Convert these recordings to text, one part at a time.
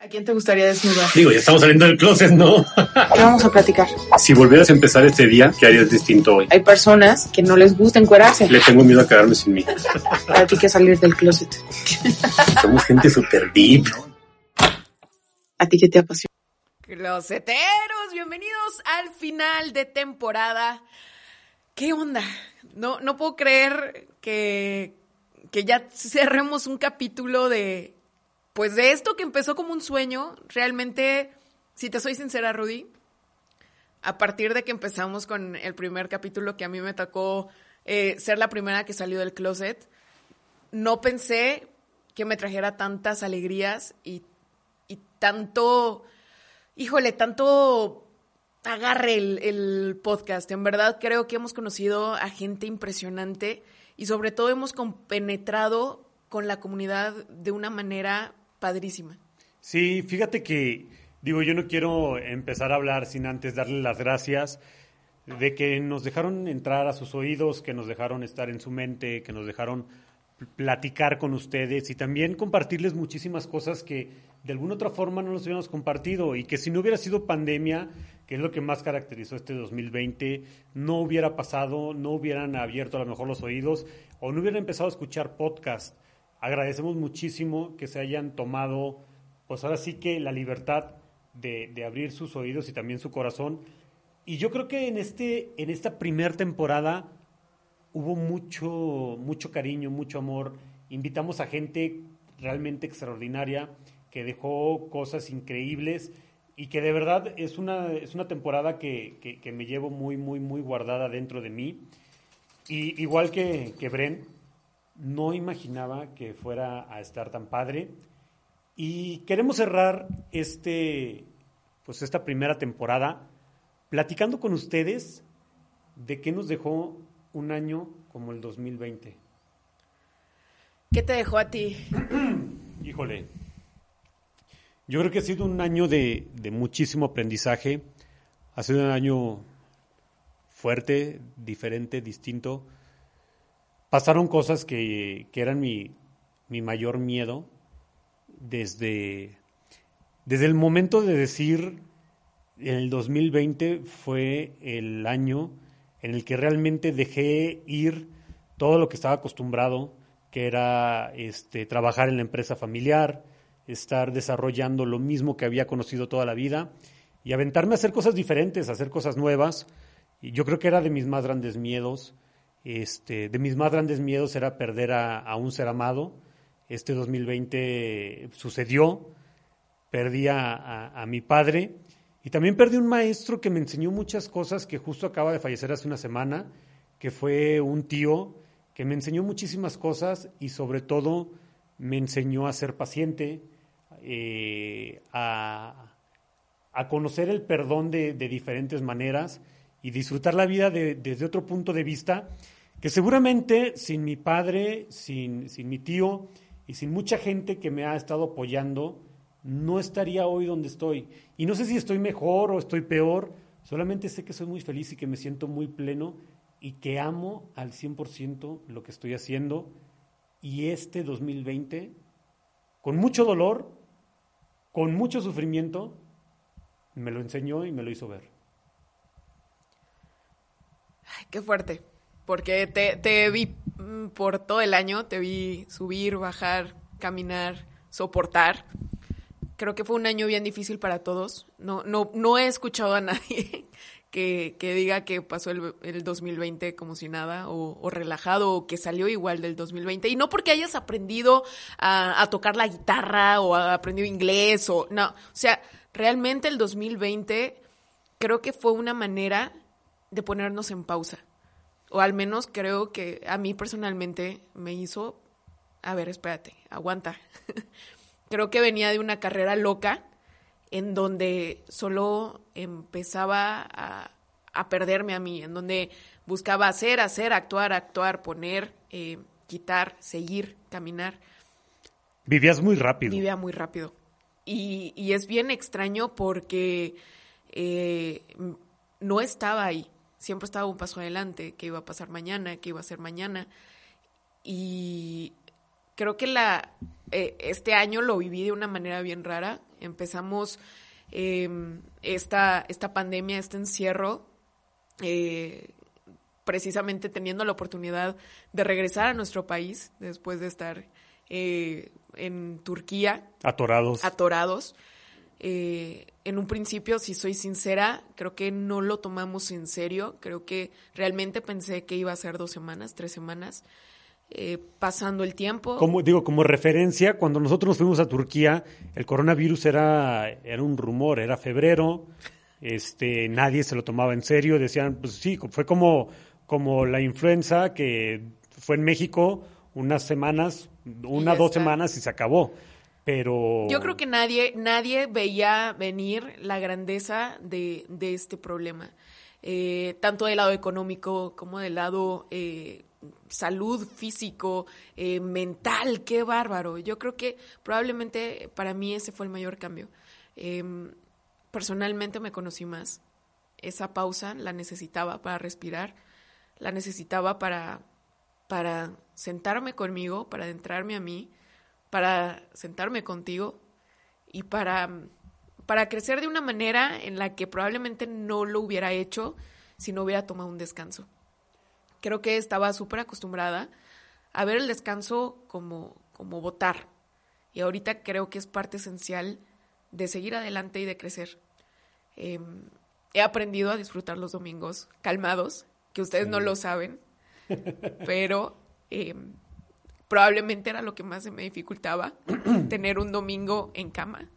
¿A quién te gustaría desnudar? Digo, ya estamos saliendo del closet, ¿no? ¿Qué vamos a platicar? si volvieras a empezar este día, ¿qué harías distinto hoy? Hay personas que no les gusta encuerarse. Le tengo miedo a quedarme sin mí. Para ti que salir del closet. Somos gente super deep. ¿A ti qué te apasiona? Closeteros, bienvenidos al final de temporada. ¿Qué onda? No, no puedo creer que, que ya cerremos un capítulo de, pues de esto que empezó como un sueño. Realmente, si te soy sincera, Rudy, a partir de que empezamos con el primer capítulo que a mí me tocó eh, ser la primera que salió del closet, no pensé que me trajera tantas alegrías y, tanto, híjole, tanto agarre el, el, podcast. En verdad creo que hemos conocido a gente impresionante y sobre todo hemos compenetrado con la comunidad de una manera padrísima. Sí, fíjate que, digo, yo no quiero empezar a hablar sin antes darle las gracias de que nos dejaron entrar a sus oídos, que nos dejaron estar en su mente, que nos dejaron platicar con ustedes y también compartirles muchísimas cosas que de alguna otra forma no nos hubiéramos compartido y que si no hubiera sido pandemia, que es lo que más caracterizó este 2020, no hubiera pasado, no hubieran abierto a lo mejor los oídos o no hubieran empezado a escuchar podcast. Agradecemos muchísimo que se hayan tomado, pues ahora sí que la libertad de, abrir sus oídos y también su corazón. Y yo creo que en, este, en esta primera temporada hubo mucho, mucho cariño, mucho amor. Invitamos a gente realmente extraordinaria que dejó cosas increíbles y que de verdad es una, es una temporada que, que, que me llevo muy, muy, muy guardada dentro de mí. Y igual que, que Bren, no imaginaba que fuera a estar tan padre. Y queremos cerrar este, pues esta primera temporada platicando con ustedes de qué nos dejó un año como el 2020. ¿Qué te dejó a ti? Híjole, yo creo que ha sido un año de, de, muchísimo aprendizaje, ha sido un año fuerte, diferente, distinto. Pasaron cosas que, que eran mi, mi, mayor miedo desde, desde el momento de decir el 2020 fue el año en el que realmente dejé ir todo lo que estaba acostumbrado, que era este, trabajar en la empresa familiar, estar desarrollando lo mismo que había conocido toda la vida y aventarme a hacer cosas diferentes, a hacer cosas nuevas. Y yo creo que era de mis más grandes miedos. Este, de mis más grandes miedos era perder a, un ser amado. Este 2020 sucedió, perdí a mi padre y también perdí un maestro que me enseñó muchas cosas que justo acaba de fallecer hace una semana, que fue un tío que me enseñó muchísimas cosas y sobre todo me enseñó a ser paciente, eh, a, a, conocer el perdón de, de, diferentes maneras y disfrutar la vida de, desde otro punto de vista, que seguramente sin mi padre, sin, sin mi tío y sin mucha gente que me ha estado apoyando, no estaría hoy donde estoy. Y no sé si estoy mejor o estoy peor, solamente sé que soy muy feliz y que me siento muy pleno y que amo al 100% lo que estoy haciendo. Y este 2020, con mucho dolor, con mucho sufrimiento, me lo enseñó y me lo hizo ver. Qué fuerte, porque te, te vi por todo el año, te vi subir, bajar, caminar, soportar creo que fue un año bien difícil para todos. No, no, no he escuchado a nadie que, que diga que pasó el, el, 2020 como si nada, o, o, relajado, o que salió igual del 2020. Y no porque hayas aprendido a, a tocar la guitarra, o aprendido inglés, o no. O sea, realmente el 2020 creo que fue una manera de ponernos en pausa. O al menos creo que a mí personalmente me hizo, a ver, espérate, aguanta. Creo que venía de una carrera loca en donde solo empezaba a, a perderme a mí, en donde buscaba hacer, hacer, actuar, actuar, poner, eh, quitar, seguir, caminar. Vivías muy rápido. Vivía muy rápido. Y, y es bien extraño porque eh, no estaba ahí. Siempre estaba un paso adelante, qué iba a pasar mañana, qué iba a ser mañana. Y creo que la, eh, este año lo viví de una manera bien rara. Empezamos eh, esta, esta pandemia, este encierro, eh, precisamente teniendo la oportunidad de regresar a nuestro país después de estar eh, en Turquía Atorados. atorados. Eh, en un principio, si soy sincera, creo que no lo tomamos en serio. Creo que realmente pensé que iba a ser dos semanas, tres semanas. Eh, pasando el tiempo. Como digo, como referencia, cuando nosotros nos fuimos a Turquía, el coronavirus era, era un rumor, era febrero, este, nadie se lo tomaba en serio, decían, pues sí, fue como, como la influenza que fue en México unas semanas, una, dos está. semanas y se acabó. Pero Yo creo que nadie, nadie veía venir la grandeza de, de este problema, Eh, tanto del lado económico como del lado eh, salud físico, eh, mental, qué bárbaro. Yo creo que probablemente para mí ese fue el mayor cambio. Em, personalmente me conocí más. Esa pausa la necesitaba para respirar, la necesitaba para, para sentarme conmigo, para adentrarme a mí, para sentarme contigo y para, para crecer de una manera en la que probablemente no lo hubiera hecho si no hubiera tomado un descanso. Creo que estaba súper acostumbrada a ver el descanso como, como votar. Y ahorita creo que es parte esencial de seguir adelante y de crecer. Eh, he aprendido a disfrutar los domingos calmados, que ustedes no lo saben, pero eh, probablemente era lo que más se me dificultaba, tener un domingo en cama.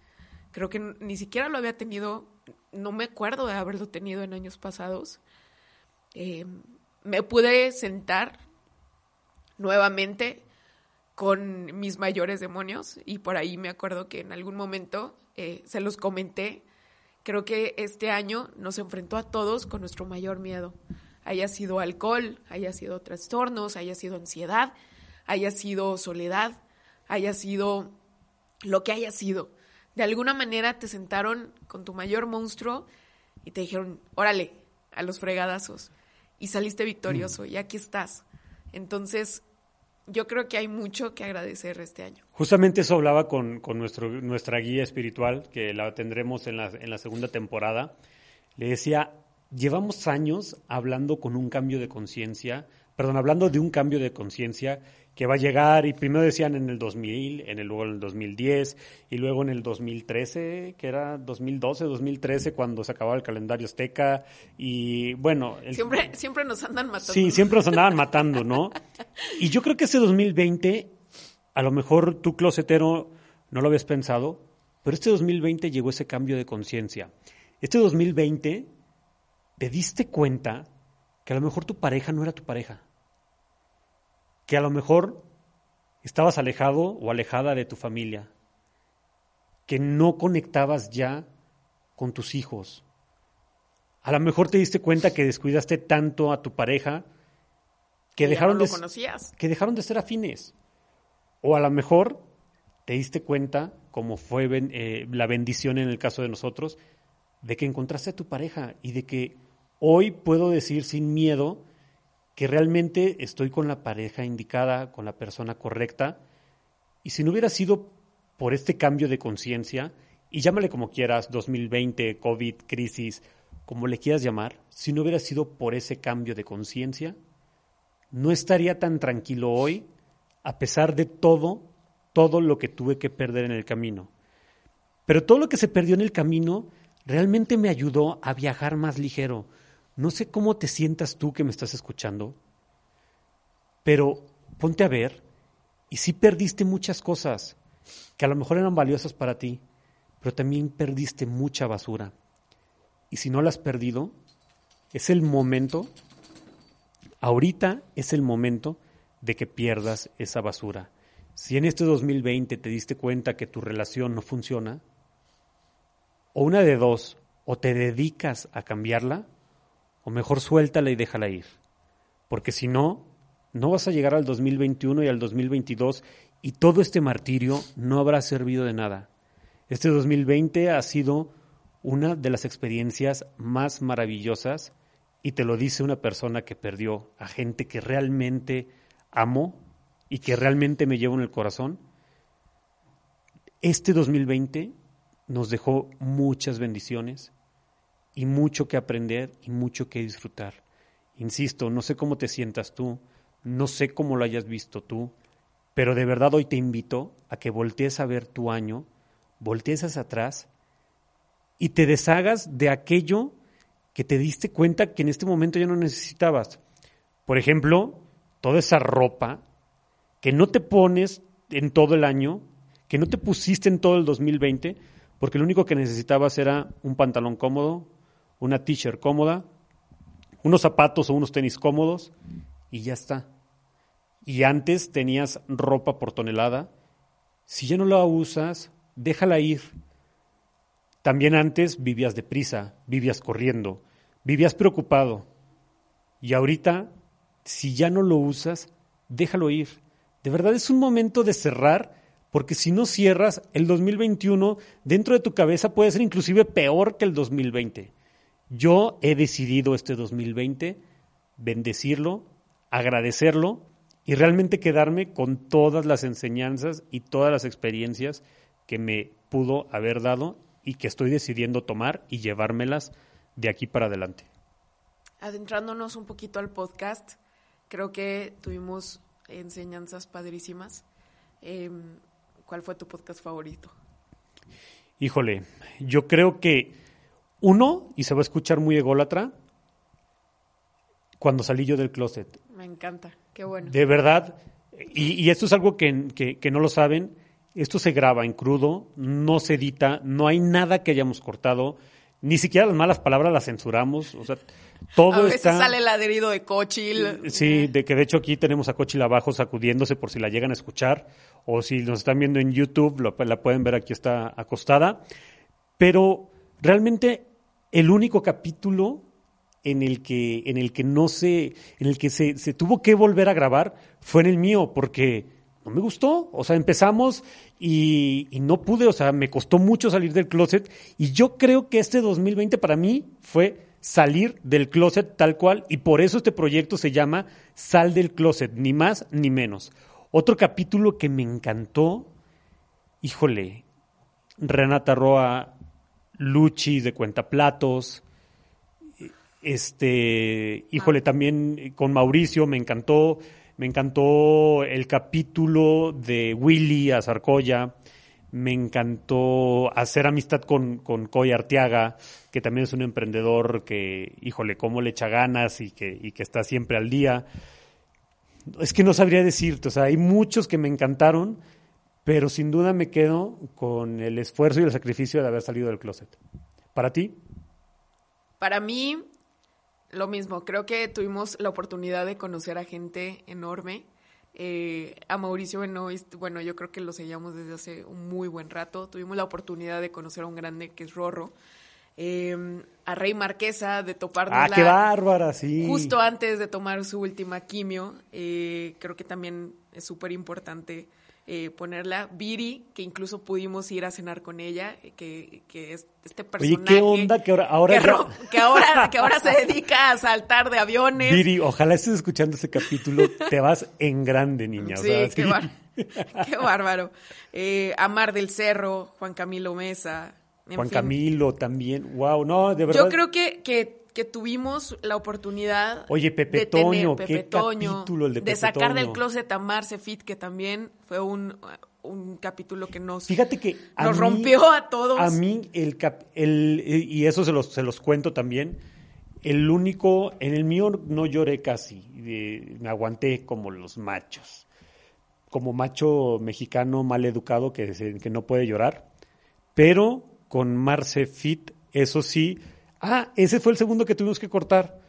Creo que ni siquiera lo había tenido, no me acuerdo de haberlo tenido en años pasados. Eh, me pude sentar nuevamente con mis mayores demonios y por ahí me acuerdo que en algún momento eh, se los comenté. Creo que este año nos enfrentó a todos con nuestro mayor miedo. Haya sido alcohol, haya sido trastornos, haya sido ansiedad, haya sido soledad, haya sido lo que haya sido. De alguna manera te sentaron con tu mayor monstruo y te dijeron, órale, a los fregadazos. Y saliste victorioso y aquí estás. Entonces, yo creo que hay mucho que agradecer este año. Justamente eso hablaba con, con nuestro, nuestra guía espiritual, que la tendremos en la, en la segunda temporada. Le decía, llevamos años hablando con un cambio de conciencia, perdón, hablando de un cambio de conciencia que va a llegar, y primero decían en el 2000, en el, luego en el 2010, y luego en el 2013, que era 2012, 2013, cuando se acababa el calendario azteca, y bueno... el- Siempre, siempre nos andan matando. Sí, siempre nos andaban matando, ¿no? Y yo creo que ese 2020, a lo mejor tú, closetero, no lo habías pensado, pero este 2020 llegó ese cambio de conciencia. Este 2020 te diste cuenta que a lo mejor tu pareja no era tu pareja. Que a lo mejor estabas alejado o alejada de tu familia. Que no conectabas ya con tus hijos. A lo mejor te diste cuenta que descuidaste tanto a tu pareja que dejaron, no de, que dejaron de ser afines. O a lo mejor te diste cuenta, como fue ben- eh, la bendición en el caso de nosotros, de que encontraste a tu pareja y de que hoy puedo decir sin miedo que realmente estoy con la pareja indicada, con la persona correcta. Y si no hubiera sido por este cambio de conciencia, y llámale como quieras, 2020, COVID, crisis, como le quieras llamar, si no hubiera sido por ese cambio de conciencia, no estaría tan tranquilo hoy, a pesar de todo, todo lo que tuve que perder en el camino. Pero todo lo que se perdió en el camino realmente me ayudó a viajar más ligero. No sé cómo te sientas tú que me estás escuchando, pero ponte a ver y sí perdiste muchas cosas que a lo mejor eran valiosas para ti, pero también perdiste mucha basura. Y si no la has perdido, es el momento Ahorita es el momento de que pierdas esa basura. Si en este 2020 te diste cuenta que tu relación no funciona, o una de dos, o te dedicas a cambiarla, o mejor suéltala y déjala ir. Porque si no, no vas a llegar al 2021 y al 2022 y todo este martirio no habrá servido de nada. Este 2020 ha sido una de las experiencias más maravillosas y te lo dice una persona que perdió a gente que realmente amó y que realmente me llevo en el corazón, este 2020 nos dejó muchas bendiciones y mucho que aprender y mucho que disfrutar. Insisto, no sé cómo te sientas tú, no sé cómo lo hayas visto tú, pero de verdad hoy te invito a que voltees a ver tu año, voltees hacia atrás y te deshagas de aquello que te diste cuenta que en este momento ya no necesitabas. Por ejemplo, toda esa ropa que no te pones en todo el año, que no te pusiste en todo el 2020, porque lo único que necesitabas era un pantalón cómodo, una t-shirt cómoda, unos zapatos o unos tenis cómodos y ya está. Y antes tenías ropa por tonelada. Si ya no la usas, déjala ir. También antes vivías deprisa, vivías corriendo, vivías preocupado. Y ahorita, si ya no lo usas, déjalo ir. De verdad es un momento de cerrar, porque si no cierras, el 2021 dentro de tu cabeza puede ser inclusive peor que el 2020. Yo he decidido este 2020 bendecirlo, agradecerlo y realmente quedarme con todas las enseñanzas y todas las experiencias que me pudo haber dado y que estoy decidiendo tomar y llevármelas de aquí para adelante. Adentrándonos un poquito al podcast, creo que tuvimos enseñanzas padrísimas. Em, ¿Cuál fue tu podcast favorito? Híjole, yo creo que uno, y se va a escuchar muy ególatra, cuando salí yo del closet. Me encanta, qué bueno. De verdad, y, y esto es algo que, que, que, no lo saben, esto se graba en crudo, no se edita, no hay nada que hayamos cortado, ni siquiera las malas palabras las censuramos, o sea, todo a veces está... sale el adherido de Cochil. Sí, de que de hecho aquí tenemos a Cochil abajo sacudiéndose por si la llegan a escuchar, o si nos están viendo en YouTube, lo, la pueden ver aquí está acostada, pero realmente el único capítulo en el que, en el que no se, en el que se, se tuvo que volver a grabar fue en el mío, porque no me gustó. O sea, empezamos y, y, no pude, o sea, me costó mucho salir del closet. Y yo creo que este 2020 para mí fue salir del closet tal cual, y por eso este proyecto se llama Sal del Closet, ni más ni menos. Otro capítulo que me encantó, híjole, Renata Roa, Luchi de Cuentaplatos, este, híjole, ah. también con Mauricio me encantó, me encantó el capítulo de Willy a Zarcoya, me encantó hacer amistad con, con Coy Arteaga, que también es un emprendedor que, híjole, cómo le echa ganas y que, y que está siempre al día. Es que no sabría decirte, o sea, hay muchos que me encantaron, pero sin duda me quedo con el esfuerzo y el sacrificio de haber salido del closet. ¿Para ti? Para mí, lo mismo. Creo que tuvimos la oportunidad de conocer a gente enorme. Eh, a Mauricio Benoist, bueno, yo creo que lo seguíamos desde hace un muy buen rato. Tuvimos la oportunidad de conocer a un grande que es Rorro. Eh, a Rey Marquesa, de toparnos ¡Ah, qué bárbara! Sí. Justo antes de tomar su última quimio. Eh, creo que también es súper importante eh, ponerla. Viri, que incluso pudimos ir a cenar con ella, que, que es este personaje. Oye, ¿qué onda? Que ahora, ahora, que, ahora, que ahora se dedica a saltar de aviones. Viri, ojalá estés escuchando ese capítulo, te vas en grande, niña. Sí, o sea, qué, sí. bar qué bárbaro. Eh, Amar del Cerro, Juan Camilo Mesa. Juan fin. Camilo también, wow, no, de verdad. Yo creo que, que que tuvimos la oportunidad Oye, Pepe de Toño, tener, qué Pepe Toño, capítulo el de, Pepe sacar Toño. del closet a Marce Fit, que también fue un, un capítulo que nos, Fíjate que a nos mí, rompió a todos. A mí, el, cap, el y eso se los, se los cuento también, el único, en el mío no lloré casi, eh, me aguanté como los machos, como macho mexicano mal educado que, que no puede llorar, pero con Marce Fit, eso sí, Ah, ese fue el segundo que tuvimos que cortar.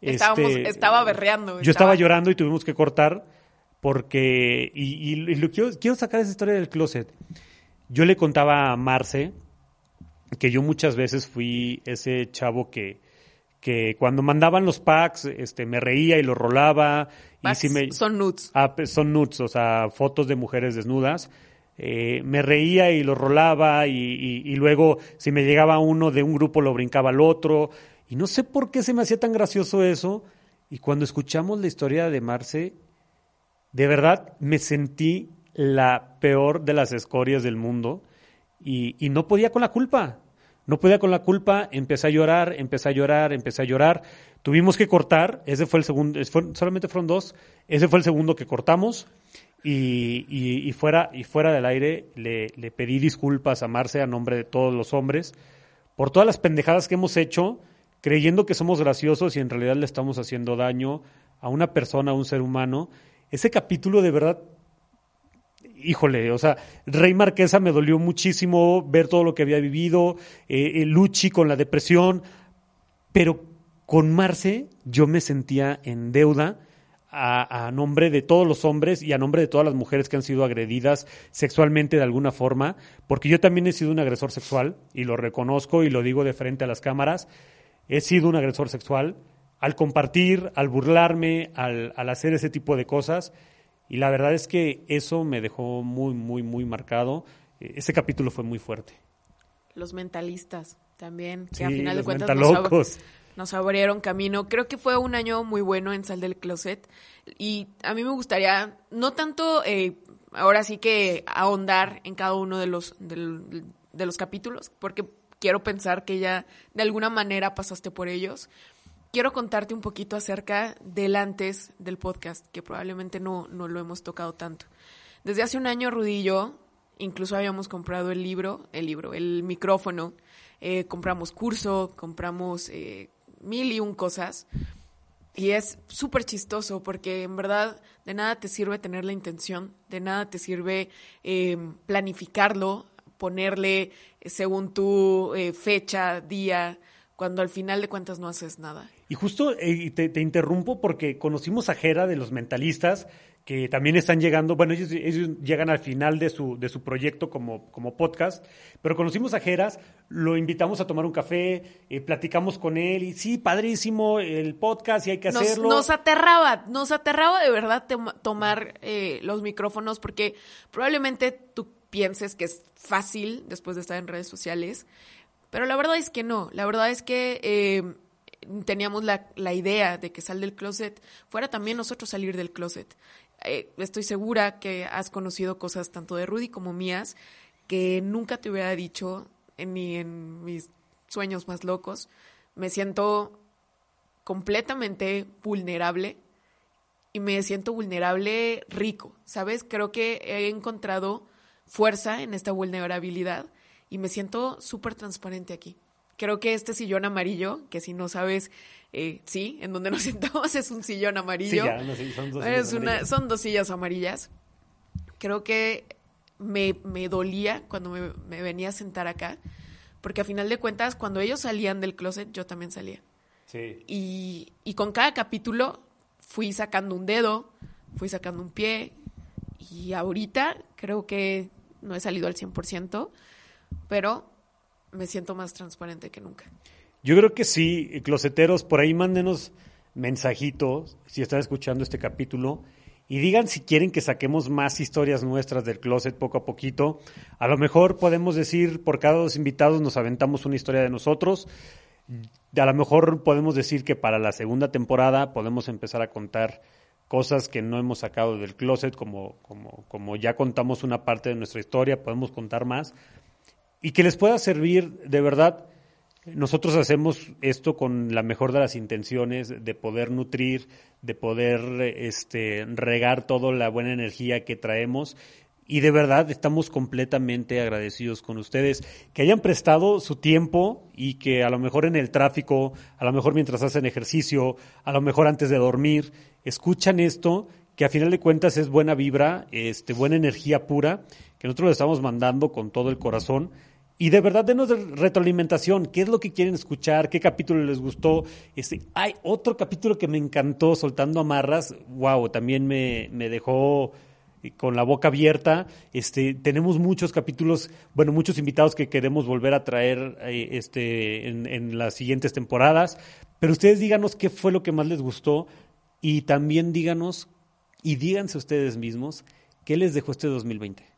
Estábamos, este, estaba berreando. Yo estaba... llorando y tuvimos que cortar porque, y, y, y lo, quiero, quiero, sacar esa historia del closet. Yo le contaba a Marce que yo muchas veces fui ese chavo que, que cuando mandaban los packs, este, me reía y los rolaba. Packs y si me, son nudes. Ah, son nudes, o sea, fotos de mujeres desnudas. Eh, me reía y lo rolaba y, luego si me llegaba uno de un grupo lo brincaba al otro. Y no sé por qué se me hacía tan gracioso eso. Y cuando escuchamos la historia de Marce de verdad me sentí la peor de las escorias del mundo. Y, no podía con la culpa. No podía con la culpa, empecé a llorar, empecé a llorar, empecé a llorar. Tuvimos que cortar, ese fue el segundo, solamente fueron dos, ese fue el segundo que cortamos y, fuera, y fuera del aire le, le pedí disculpas a Marce a nombre de todos los hombres por todas las pendejadas que hemos hecho, creyendo que somos graciosos y en realidad le estamos haciendo daño a una persona, a un ser humano. Ese capítulo de verdad híjole, o sea, Rey Marquesa me dolió muchísimo ver todo lo que había vivido, eh, eh, Luchi con la depresión, pero con Marce yo me sentía en deuda a, a nombre de todos los hombres y a nombre de todas las mujeres que han sido agredidas sexualmente de alguna forma, porque yo también he sido un agresor sexual y lo reconozco y lo digo de frente a las cámaras, he sido un agresor sexual al compartir, al burlarme, al, al hacer ese tipo de cosas. Y la verdad es que eso me dejó muy, muy, muy marcado. Eh, Ese capítulo fue muy fuerte. Los mentalistas también, que Sí, a final de cuentas. Nos abrieron camino. Creo que fue un año muy bueno en Sal del Closet. Y a mí me gustaría, no tanto eh, ahora sí que ahondar en cada uno de los, de los capítulos, porque quiero pensar que ya de alguna manera pasaste por ellos. Quiero contarte un poquito acerca del antes del podcast, que probablemente no, no lo hemos tocado tanto. Desde hace un año, Rudy y yo, incluso habíamos comprado el libro, el libro, el micrófono, eh, compramos curso, compramos eh, mil y un cosas. Y es súper chistoso porque en verdad de nada te sirve tener la intención, de nada te sirve eh, planificarlo, ponerle eh, según tu eh, fecha, día, cuando al final de cuentas no haces nada. Y justo eh, te, te interrumpo porque conocimos a Jera de los mentalistas, que también están llegando, bueno, ellos, ellos llegan al final de su, de su proyecto como, como podcast, pero conocimos a Jeras, lo invitamos a tomar un café, eh, platicamos con él y sí, padrísimo el podcast y hay que nos, hacerlo. nos aterraba, nos aterraba de verdad tomar eh, los micrófonos porque probablemente tú pienses que es fácil después de estar en redes sociales, pero la verdad es que no, la verdad es que eh, teníamos la, la idea de que sal del closet fuera también nosotros salir del closet. Eh, estoy segura que has conocido cosas tanto de Rudy como mías que nunca te hubiera dicho en, ni en mis sueños más locos. Me siento completamente vulnerable y me siento vulnerable rico, ¿sabes? Creo que he encontrado fuerza en esta vulnerabilidad y me siento súper transparente aquí. Creo que este sillón amarillo, que si no sabes, eh, sí, en donde nos sentamos es un sillón Sí, amarillo. ya, no sé, son dos Es sillas una- amarillas. son dos sillas amarillas. Creo que me, me dolía cuando me, me venía a sentar acá, porque a final de cuentas, cuando ellos salían del closet, yo también salía. Sí. Y, y con cada capítulo fui sacando un dedo, fui sacando un pie, y ahorita creo que no he salido al 100%, pero me siento más transparente que nunca. Yo creo que sí, closeteros, por ahí mándenos mensajitos si están escuchando este capítulo y digan si quieren que saquemos más historias nuestras del closet poco a poquito. A lo mejor podemos decir, por cada dos invitados nos aventamos una historia de nosotros. A lo mejor podemos decir que para la segunda temporada podemos empezar a contar cosas que no hemos sacado del closet, como, como, como ya contamos una parte de nuestra historia, podemos contar más. Y que les pueda servir de verdad. Nosotros hacemos esto con la mejor de las intenciones de poder nutrir, de poder este, regar toda la buena energía que traemos. Y de verdad estamos completamente agradecidos con ustedes que hayan prestado su tiempo y que a lo mejor en el tráfico, a lo mejor mientras hacen ejercicio, a lo mejor antes de dormir, escuchan esto, que a final de cuentas es buena vibra, este, buena energía pura, que nosotros le estamos mandando con todo el corazón. Y de verdad, denos de retroalimentación. ¿Qué es lo que quieren escuchar? ¿Qué capítulo les gustó? Este, hay otro capítulo que me encantó, Soltando Amarras. Wow, también me, me dejó con la boca abierta. Este, tenemos muchos capítulos, bueno, muchos invitados que queremos volver a traer eh, este, en, en las siguientes temporadas. Pero ustedes díganos qué fue lo que más les gustó y también díganos y díganse ustedes mismos qué les dejó este 2020.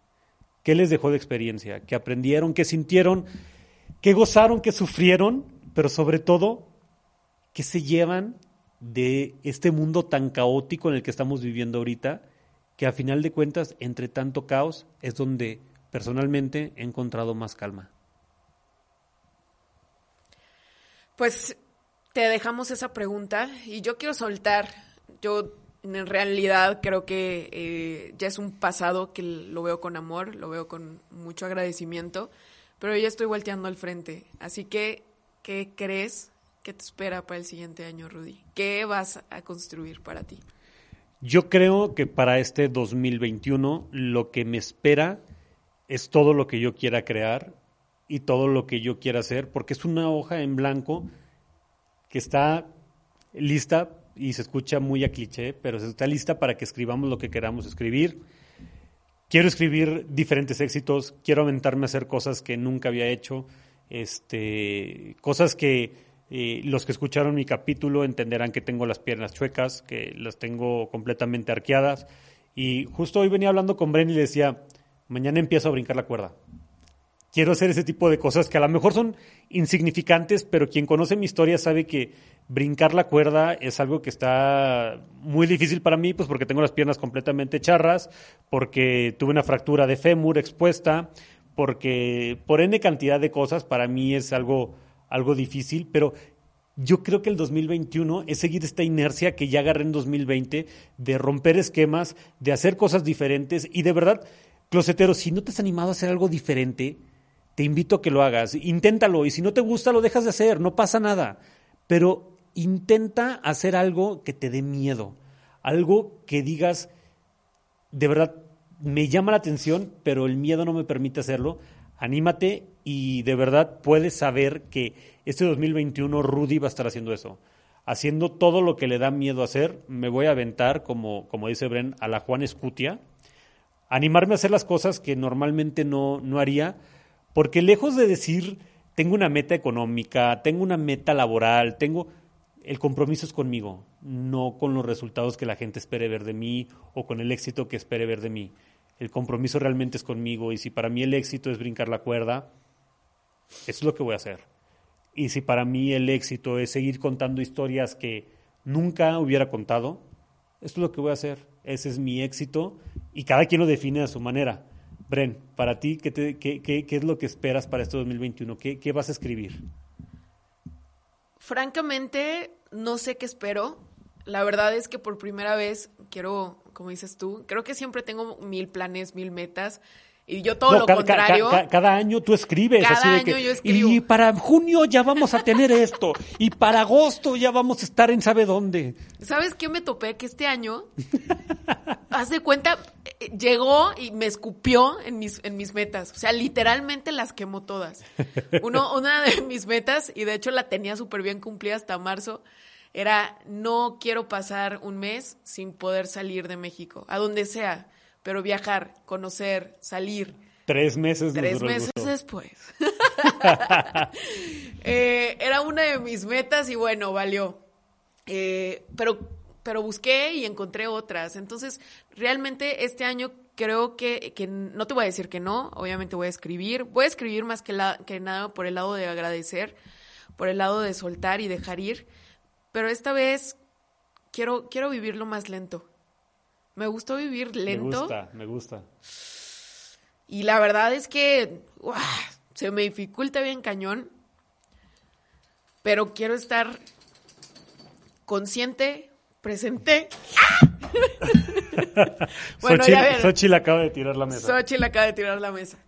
¿Qué les dejó de experiencia? ¿Qué aprendieron? ¿Qué sintieron? ¿Qué gozaron? ¿Qué sufrieron? Pero sobre todo, ¿qué se llevan de este mundo tan caótico en el que estamos viviendo ahorita? que a final de cuentas, entre tanto caos, es donde personalmente he encontrado más calma. Pues te dejamos esa pregunta y yo quiero soltar, yo en realidad creo que eh, ya es un pasado que lo veo con amor, lo veo con mucho agradecimiento, pero ya estoy volteando al frente. Así que, ¿qué crees que te espera para el siguiente año, Rudy? ¿Qué vas a construir para ti? Yo creo que para este 2021 lo que me espera es todo lo que yo quiera crear y todo lo que yo quiera hacer, porque es una hoja en blanco que está lista y se escucha muy a cliché, pero está lista para que escribamos lo que queramos escribir. Quiero escribir diferentes éxitos, quiero aventarme a hacer cosas que nunca había hecho, este, cosas que eh, los que escucharon mi capítulo entenderán que tengo las piernas chuecas, que las tengo completamente arqueadas. Y justo hoy venía hablando con Bren y le decía, mañana empiezo a brincar la cuerda quiero hacer ese tipo de cosas que a lo mejor son insignificantes, pero quien conoce mi historia sabe que brincar la cuerda es algo que está muy difícil para mí, pues porque tengo las piernas completamente charras, porque tuve una fractura de fémur expuesta, porque por N cantidad de cosas para mí es algo, algo difícil, pero yo creo que el 2021 es seguir esta inercia que ya agarré en 2020 de romper esquemas, de hacer cosas diferentes y de verdad, closetero, si no te has animado a hacer algo diferente, te invito a que lo hagas. Inténtalo y si no te gusta lo dejas de hacer, no pasa nada. Pero intenta hacer algo que te dé miedo, algo que digas, de verdad, me llama la atención, pero el miedo no me permite hacerlo. Anímate y de verdad puedes saber que este 2021 Rudy va a estar haciendo eso. Haciendo todo lo que le da miedo hacer, me voy a aventar, como, como dice Bren, a la Juan Escutia, animarme a hacer las cosas que normalmente no, no haría, porque lejos de decir, tengo una meta económica, tengo una meta laboral, tengo... El compromiso es conmigo, no con los resultados que la gente espere ver de mí o con el éxito que espere ver de mí. El compromiso realmente es conmigo y si para mí el éxito es brincar la cuerda, eso es lo que voy a hacer. Y si para mí el éxito es seguir contando historias que nunca hubiera contado, eso es lo que voy a hacer. Ese es mi éxito y cada quien lo define a su manera. Bren, para ti, ¿qué, qué, es lo que esperas para este 2021? ¿Qué, ¿Qué vas a escribir? Francamente, no sé qué espero. La verdad es que por primera vez quiero, como dices tú, creo que siempre tengo mil planes, mil metas. Y yo todo lo contrario. cada año tú escribes. Cada año yo escribo. Y para junio ya vamos a tener esto. y para agosto ya vamos a estar en sabe dónde. ¿Sabes qué me topé? Que este año, haz de cuenta, eh, llegó y me escupió en mis, en mis metas. O sea, literalmente las quemó todas. Uno, una de mis metas, y de hecho la tenía súper bien cumplida hasta marzo, era no quiero pasar un mes sin poder salir de México, a donde sea pero viajar, conocer, salir. Tres meses. Tres meses después. Eh, era una de mis metas y bueno, valió. Eh, pero, pero busqué y encontré otras. Entonces, realmente este año creo que, que, no te voy a decir que no, obviamente voy a escribir. Voy a escribir más que, la, que nada por el lado de agradecer, por el lado de soltar y dejar ir. Pero esta vez quiero, quiero vivirlo más lento me gustó vivir lento. Me gusta, me gusta. Y la verdad es que se me dificulta bien cañón. Pero quiero estar consciente, presente. bueno, Xochitl, ya Xochitl acaba de tirar la mesa. Xochitl acaba de tirar la mesa.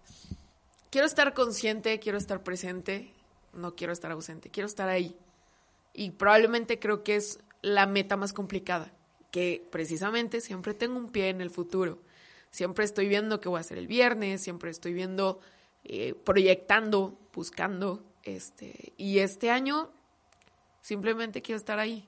Quiero estar consciente, quiero estar presente, no quiero estar ausente, quiero estar ahí. Y probablemente creo que es la meta más complicada que precisamente siempre tengo un pie en el futuro. Siempre estoy viendo qué voy a hacer el viernes, siempre estoy viendo, eh, proyectando, buscando. Este, y este año simplemente quiero estar ahí.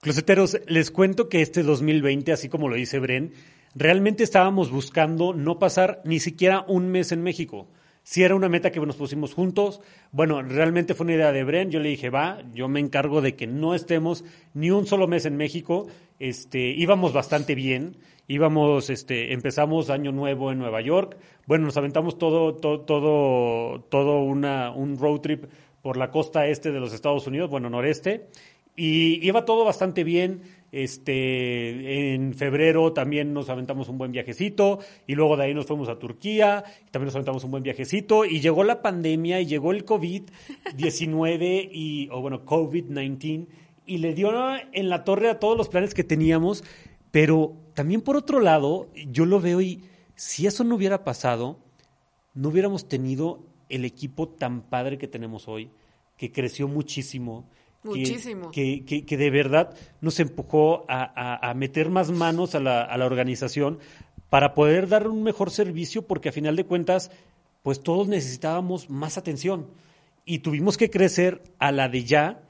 Closeteros, les cuento que este 2020, así como lo dice Bren, realmente estábamos buscando no pasar ni siquiera un mes en México si era una meta que nos pusimos juntos. Bueno, realmente fue una idea de Bren. Yo le dije, va, yo me encargo de que no estemos ni un solo mes en México. Este, íbamos bastante bien. Íbamos, este, empezamos año nuevo en Nueva York. Bueno, nos aventamos todo, todo, todo, todo una, un road trip por la costa este de los Estados Unidos, bueno, noreste. Y iba todo bastante bien. Este, en febrero también nos aventamos un buen viajecito y luego de ahí nos fuimos a Turquía, y también nos aventamos un buen viajecito y llegó la pandemia y llegó el COVID-19 y, o bueno, COVID-19 y le dio en la torre a todos los planes que teníamos, pero también por otro lado, yo lo veo y si eso no hubiera pasado, no hubiéramos tenido el equipo tan padre que tenemos hoy, que creció muchísimo, Muchísimo. Que, que, que, de verdad nos empujó a, a, meter más manos a la, a la, organización para poder dar un mejor servicio, porque a final de cuentas, pues todos necesitábamos más atención y tuvimos que crecer a la de ya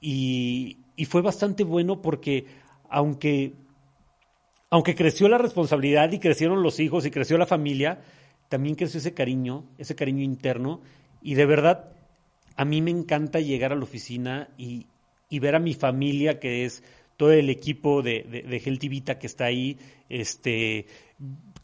y, y fue bastante bueno porque aunque, aunque creció la responsabilidad y crecieron los hijos y creció la familia, también creció ese cariño, ese cariño interno y de verdad a mí me encanta llegar a la oficina y, ver a mi familia, que es todo el equipo de, de, de que está ahí. Este,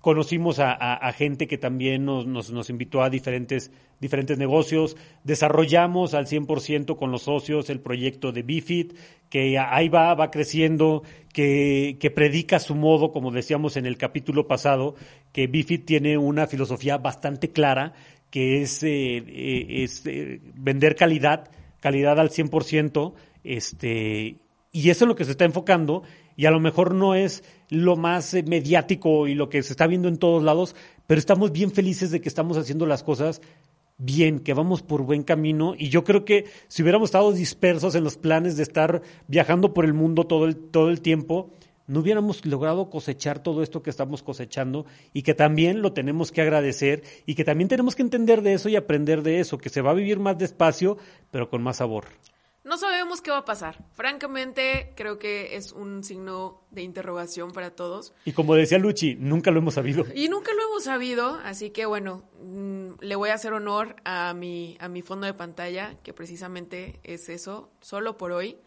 conocimos a, gente que también nos, invitó a diferentes, diferentes negocios. Desarrollamos al 100% con los socios el proyecto de Bifit, que ahí va, va creciendo, que, que predica su modo, como decíamos en el capítulo pasado, que Bifit tiene una filosofía bastante clara que es, eh, es eh, vender calidad, calidad al 100%, este, y eso es lo que se está enfocando, y a lo mejor no es lo más eh, mediático y lo que se está viendo en todos lados, pero estamos bien felices de que estamos haciendo las cosas bien, que vamos por buen camino, y yo creo que si hubiéramos estado dispersos en los planes de estar viajando por el mundo todo el, todo el tiempo, no hubiéramos logrado cosechar todo esto que estamos cosechando y que también lo tenemos que agradecer y que también tenemos que entender de eso y aprender de eso, que se va a vivir más despacio, pero con más sabor. No sabemos qué va a pasar. Francamente, creo que es un signo de interrogación para todos. Y como decía Luchi, nunca lo hemos sabido. Y nunca lo hemos sabido, así que bueno, mmm, le voy a hacer honor a mi, a mi fondo de pantalla, que precisamente es eso, solo por hoy.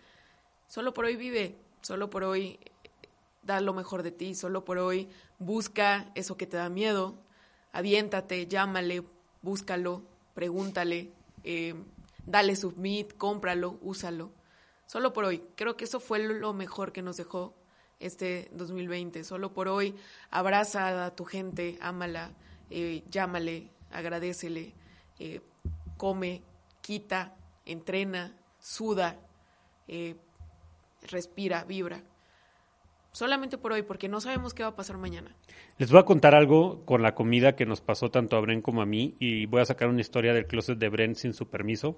Solo por hoy vive, solo por hoy da lo mejor de ti, solo por hoy busca eso que te da miedo, aviéntate, llámale, búscalo, pregúntale, eh, dale submit, cómpralo, úsalo. Solo por hoy. Creo que eso fue lo mejor que nos dejó este 2020. Solo por hoy, abraza a tu gente, ámala, eh, llámale, agradecele, eh, come, quita, entrena, suda, respira, vibra solamente por hoy, porque no sabemos qué va a pasar mañana. Les voy a contar algo con la comida que nos pasó tanto a Bren como a mí y voy a sacar una historia del closet de Bren sin su permiso.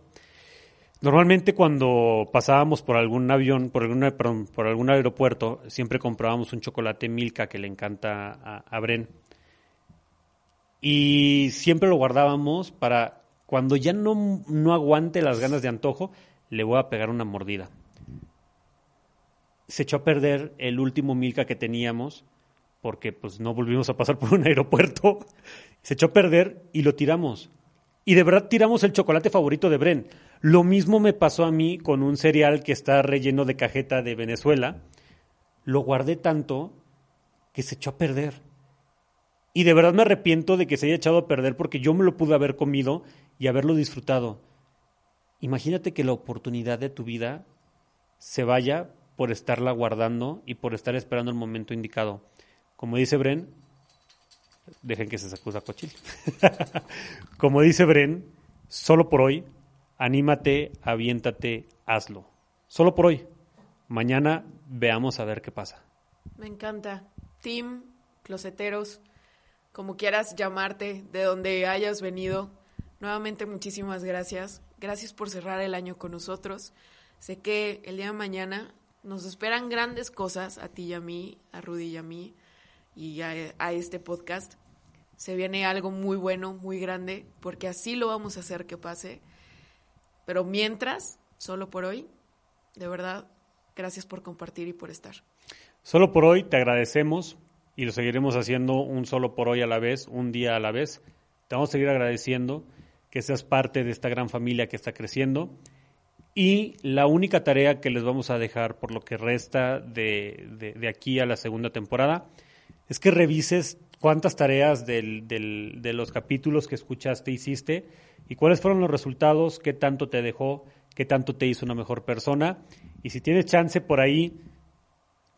Normalmente cuando pasábamos por algún avión, por, algún aeropuerto, siempre comprábamos un chocolate Milka que le encanta a, a Bren. Y siempre lo guardábamos para cuando ya no, no aguante las ganas de antojo, le voy a pegar una mordida se echó a perder el último Milka que teníamos porque pues no volvimos a pasar por un aeropuerto. Se echó a perder y lo tiramos. Y de verdad tiramos el chocolate favorito de Bren. Lo mismo me pasó a mí con un cereal que está relleno de cajeta de Venezuela. Lo guardé tanto que se echó a perder. Y de verdad me arrepiento de que se haya echado a perder porque yo me lo pude haber comido y haberlo disfrutado. Imagínate que la oportunidad de tu vida se vaya por estarla guardando y por estar esperando el momento indicado. Como dice Bren, dejen que se sacuda cochil. Como dice Bren, solo por hoy, anímate, aviéntate, hazlo. Solo por hoy. Mañana veamos a ver qué pasa. Me encanta. Team, closeteros, como quieras llamarte, de donde hayas venido. Nuevamente muchísimas gracias. Gracias por cerrar el año con nosotros. Sé que el día de mañana nos esperan grandes cosas a ti y a mí, a Rudy y a mí, y a, a, este podcast. Se viene algo muy bueno, muy grande, porque así lo vamos a hacer que pase. Pero mientras, solo por hoy, de verdad, gracias por compartir y por estar. Solo por hoy te agradecemos y lo seguiremos haciendo un solo por hoy a la vez, un día a la vez. Te vamos a seguir agradeciendo que seas parte de esta gran familia que está creciendo y la única tarea que les vamos a dejar por lo que resta de, de, aquí a la segunda temporada es que revises cuántas tareas de los capítulos que escuchaste hiciste y cuáles fueron los resultados, qué tanto te dejó, qué tanto te hizo una mejor persona Y si tienes chance por ahí,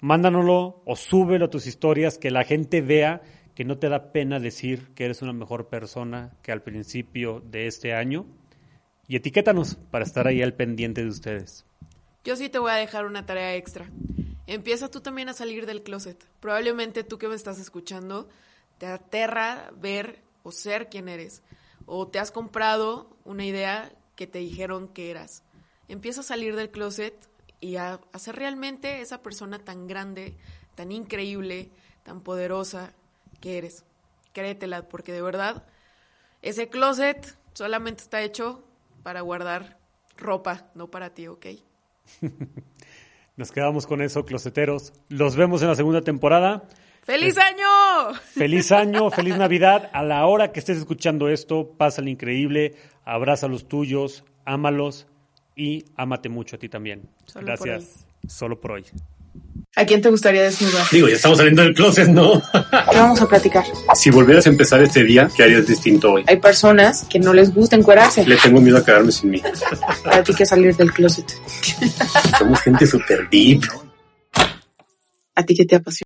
mándanoslo o súbelo a tus historias, que la gente vea que no te da pena decir que eres una mejor persona que al principio de este año. Y etiquétanos para estar ahí al pendiente de ustedes. Yo sí te voy a dejar una tarea extra. Empieza tú también a salir del closet. Probablemente tú que me estás escuchando te aterra ver o ser quien eres. O te has comprado una idea que te dijeron que eras. Empieza a salir del closet y a, a ser realmente esa persona tan grande, tan increíble, tan poderosa que eres. Créetela, porque de verdad ese closet solamente está hecho para guardar ropa, no para ti, ¿ok? Nos quedamos con eso, closeteros. Los vemos en la segunda temporada. ¡Feliz año! Feliz año, feliz Navidad. A la hora que estés escuchando esto, pásale increíble, abraza a los tuyos, ámalos y ámate mucho a ti también. Solo por Gracias. Solo por hoy. ¿A quién te gustaría desnudar? Digo, ya estamos saliendo del closet, ¿no? ¿Qué vamos a platicar? Si volvieras a empezar este día, ¿qué harías distinto hoy? Hay personas que no les gusta encuerarse. Le tengo miedo a quedarme sin mí. Para ti que salir del closet. Somos gente súper deep. ¿A ti qué te apasiona?